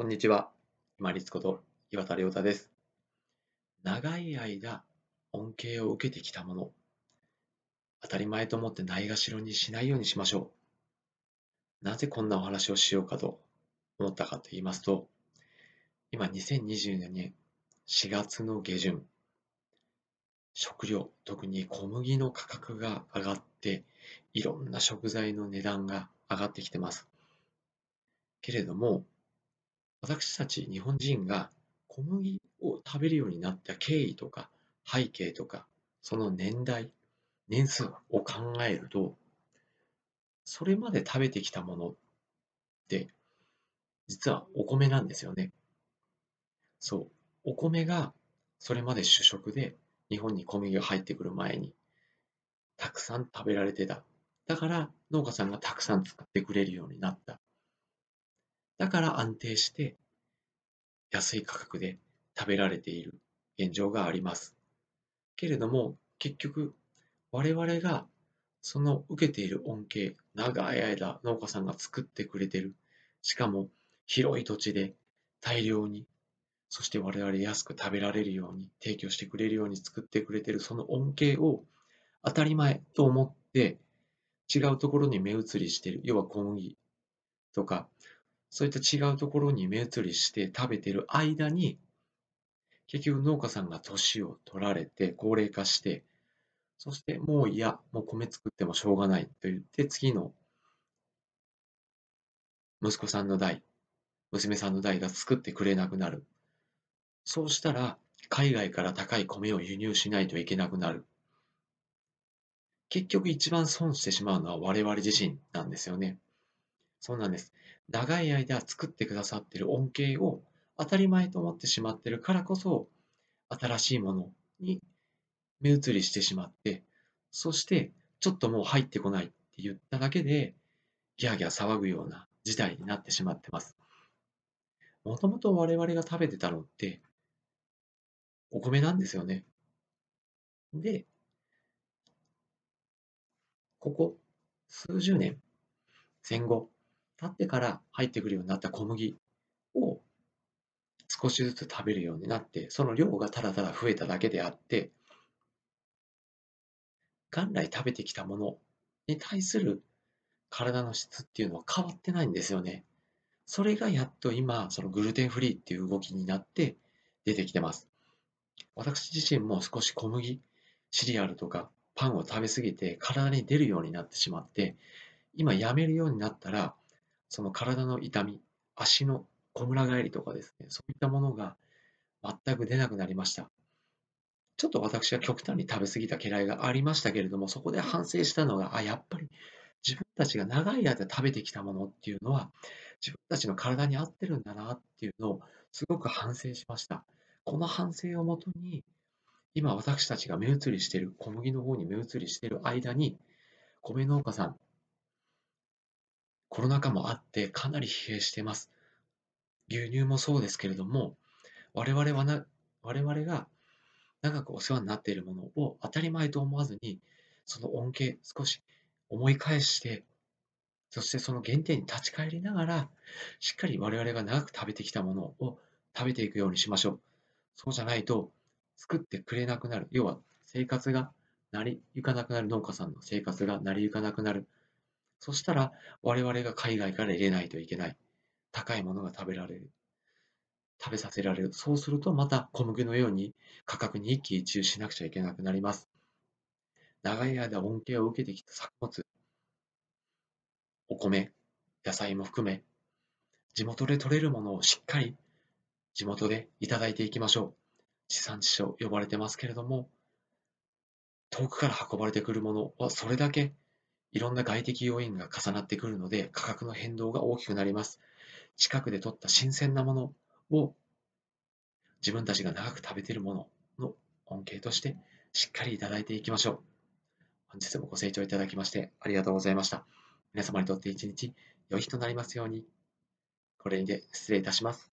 こんにちは。今立こと岩田亮太です。長い間恩恵を受けてきたもの、当たり前と思ってないがしろにしないようにしましょう。なぜこんなお話をしようかと思ったかと言いますと、今2022年4月の下旬、食料、特に小麦の価格が上がって、いろんな食材の値段が上がってきてます。けれども、私たち日本人が小麦を食べるようになった経緯とか背景とかその年代年数を考えるとそれまで食べてきたものって実はお米なんですよね。そう。お米がそれまで主食で日本に小麦が入ってくる前にたくさん食べられてた。だから農家さんがたくさん使ってくれるようになった。だから安定して安い価格で食べられている現状があります。けれども結局我々がその受けている恩恵長い間農家さんが作ってくれてるしかも広い土地で大量にそして我々安く食べられるように提供してくれるように作ってくれてるその恩恵を当たり前と思って違うところに目移りしている要は小麦とかそういった違うところに目移りして食べてる間に、結局農家さんが年を取られて高齢化して、そしてもういや、もう米作ってもしょうがないと言って次の息子さんの代、娘さんの代が作ってくれなくなる。そうしたら海外から高い米を輸入しないといけなくなる。結局一番損してしまうのは我々自身なんですよね。そうなんです。長い間作ってくださってる恩恵を当たり前と思ってしまってるからこそ、新しいものに目移りしてしまって、そしてちょっともう入ってこないって言っただけで、ギャーギャー騒ぐような事態になってしまってます。もともと我々が食べてたのって、お米なんですよね。で、ここ数十年、戦後、経ってから入ってくるようになった小麦を少しずつ食べるようになって、その量がただただ増えただけであって、元来食べてきたものに対する体の質っていうのは変わってないんですよね。それがやっと今、そのグルテンフリーっていう動きになって出てきてます。私自身も少し小麦、シリアルとかパンを食べ過ぎて体に出るようになってしまって、今やめるようになったらその体の痛み、足のこむら返りとかですね、そういったものが全く出なくなりました。ちょっと私は極端に食べ過ぎた嫌いがありましたけれども、そこで反省したのが、あ、やっぱり自分たちが長い間食べてきたものっていうのは、自分たちの体に合ってるんだなっていうのをすごく反省しました。この反省をもとに、今私たちが目移りしている、小麦の方に目移りしている間に、米農家さん、コロナ禍もあってかなり疲弊しています。牛乳もそうですけれども、我々はな、我々が長くお世話になっているものを当たり前と思わずに、その恩恵少し思い返して、そしてその原点に立ち返りながら、しっかり我々が長く食べてきたものを食べていくようにしましょう。そうじゃないと、作ってくれなくなる。要は、生活が成り行かなくなる農家さんの生活が成り行かなくなる。そしたら我々が海外から入れないといけない。高いものが食べられる。食べさせられる。そうするとまた小麦のように価格に一喜一憂しなくちゃいけなくなります。長い間恩恵を受けてきた作物、お米、野菜も含め、地元で取れるものをしっかり地元でいただいていきましょう。地産地消呼ばれてますけれども、遠くから運ばれてくるものはそれだけいろんな外的要因が重なってくるので価格の変動が大きくなります。近くで取った新鮮なものを自分たちが長く食べているものの恩恵としてしっかりいただいていきましょう。本日もご清聴いただきましてありがとうございました。皆様にとって一日良い日となりますように。これにて失礼いたします。